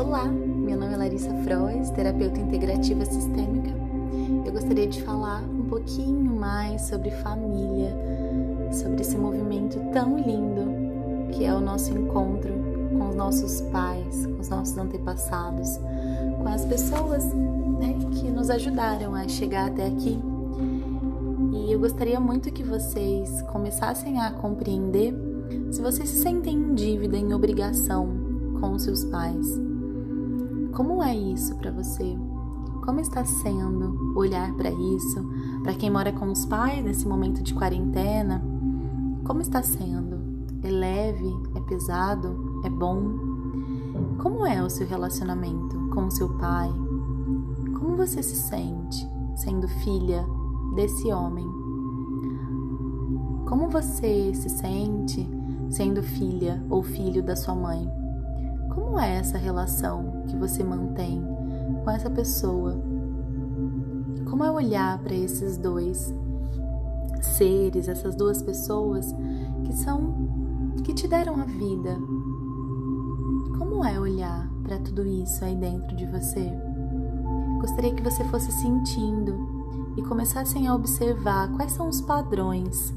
Olá, meu nome é Larissa Froes, terapeuta integrativa sistêmica. Eu gostaria de falar um pouquinho mais sobre família, sobre esse movimento tão lindo que é o nosso encontro com os nossos pais, com os nossos antepassados, com as pessoas né, que nos ajudaram a chegar até aqui. E eu gostaria muito que vocês começassem a compreender se vocês se sentem em dívida, em obrigação com os seus pais. Como é isso para você? Como está sendo olhar para isso? Para quem mora com os pais nesse momento de quarentena, como está sendo? É leve? É pesado? É bom? Como é o seu relacionamento com o seu pai? Como você se sente sendo filha desse homem? Como você se sente sendo filha ou filho da sua mãe? Como é essa relação que você mantém com essa pessoa? Como é olhar para esses dois seres, essas duas pessoas que são que te deram a vida? Como é olhar para tudo isso aí dentro de você? Gostaria que você fosse sentindo e começassem a observar quais são os padrões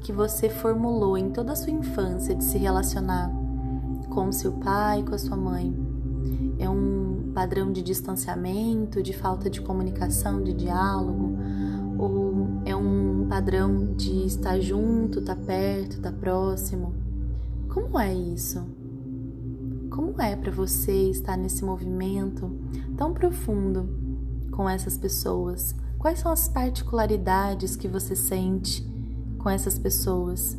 que você formulou em toda a sua infância de se relacionar com seu pai, com a sua mãe. É um padrão de distanciamento, de falta de comunicação, de diálogo, ou é um padrão de estar junto, estar perto, estar próximo? Como é isso? Como é para você estar nesse movimento tão profundo com essas pessoas? Quais são as particularidades que você sente com essas pessoas.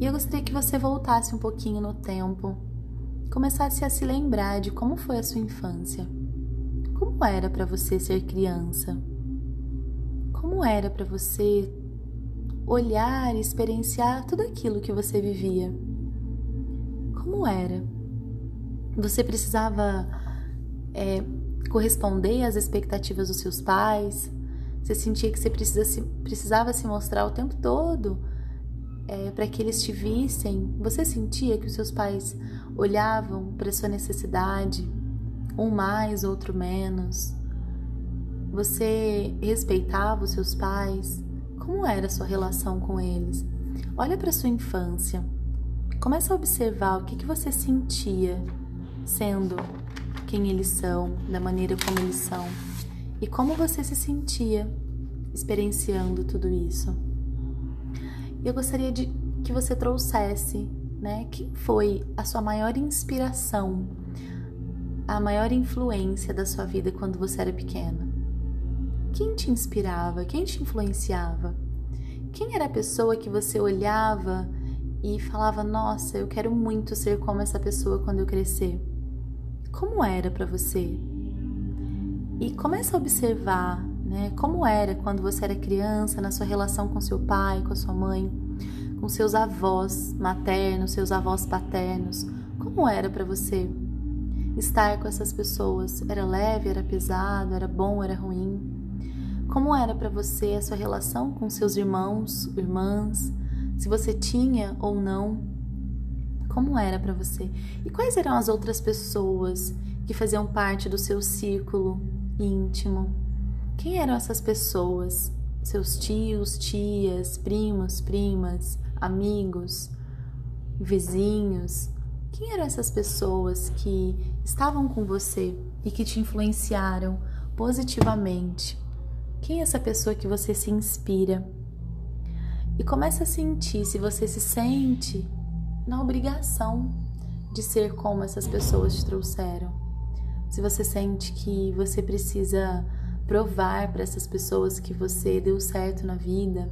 E eu gostaria que você voltasse um pouquinho no tempo, começasse a se lembrar de como foi a sua infância. Como era para você ser criança? Como era para você olhar e experienciar tudo aquilo que você vivia? Como era? Você precisava é, corresponder às expectativas dos seus pais? Você sentia que você precisa se, precisava se mostrar o tempo todo é, para que eles te vissem? Você sentia que os seus pais olhavam para sua necessidade, um mais, outro menos? Você respeitava os seus pais? Como era a sua relação com eles? Olha para sua infância. Começa a observar o que, que você sentia sendo quem eles são, da maneira como eles são. E como você se sentia experienciando tudo isso? Eu gostaria de que você trouxesse, né, quem foi a sua maior inspiração, a maior influência da sua vida quando você era pequena? Quem te inspirava? Quem te influenciava? Quem era a pessoa que você olhava e falava: "Nossa, eu quero muito ser como essa pessoa quando eu crescer"? Como era para você? E começa a observar né, como era quando você era criança, na sua relação com seu pai, com a sua mãe, com seus avós maternos, seus avós paternos. Como era para você estar com essas pessoas? Era leve, era pesado, era bom, era ruim? Como era para você a sua relação com seus irmãos, irmãs? Se você tinha ou não? Como era para você? E quais eram as outras pessoas que faziam parte do seu círculo íntimo. Quem eram essas pessoas? Seus tios, tias, primos, primas, amigos, vizinhos? Quem eram essas pessoas que estavam com você e que te influenciaram positivamente? Quem é essa pessoa que você se inspira? E comece a sentir se você se sente na obrigação de ser como essas pessoas te trouxeram se você sente que você precisa provar para essas pessoas que você deu certo na vida,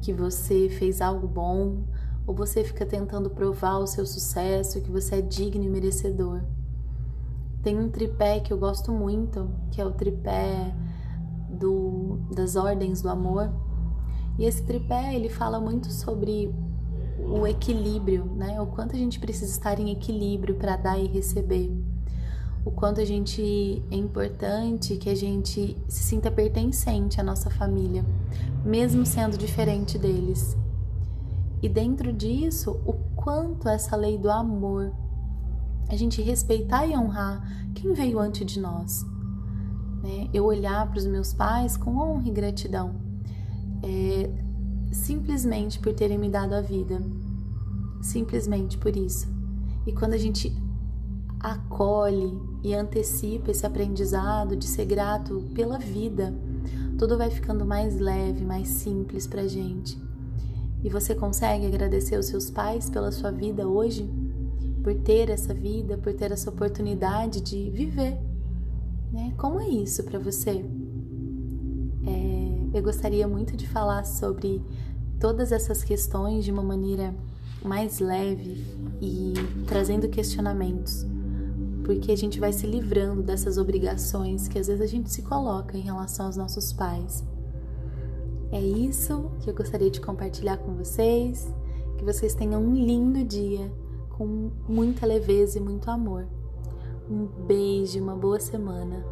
que você fez algo bom, ou você fica tentando provar o seu sucesso, que você é digno e merecedor. Tem um tripé que eu gosto muito, que é o tripé do, das ordens do amor. E esse tripé ele fala muito sobre o equilíbrio, né? O quanto a gente precisa estar em equilíbrio para dar e receber o quanto a gente é importante que a gente se sinta pertencente à nossa família, mesmo sendo diferente deles. E dentro disso, o quanto essa lei do amor a gente respeitar e honrar quem veio antes de nós. Né? Eu olhar para os meus pais com honra e gratidão, é, simplesmente por terem me dado a vida, simplesmente por isso. E quando a gente acolhe e antecipa esse aprendizado de ser grato pela vida, tudo vai ficando mais leve, mais simples pra gente. E você consegue agradecer os seus pais pela sua vida hoje? Por ter essa vida, por ter essa oportunidade de viver. Né? Como é isso para você? É, eu gostaria muito de falar sobre todas essas questões de uma maneira mais leve e trazendo questionamentos porque a gente vai se livrando dessas obrigações que às vezes a gente se coloca em relação aos nossos pais. É isso que eu gostaria de compartilhar com vocês. Que vocês tenham um lindo dia com muita leveza e muito amor. Um beijo, uma boa semana.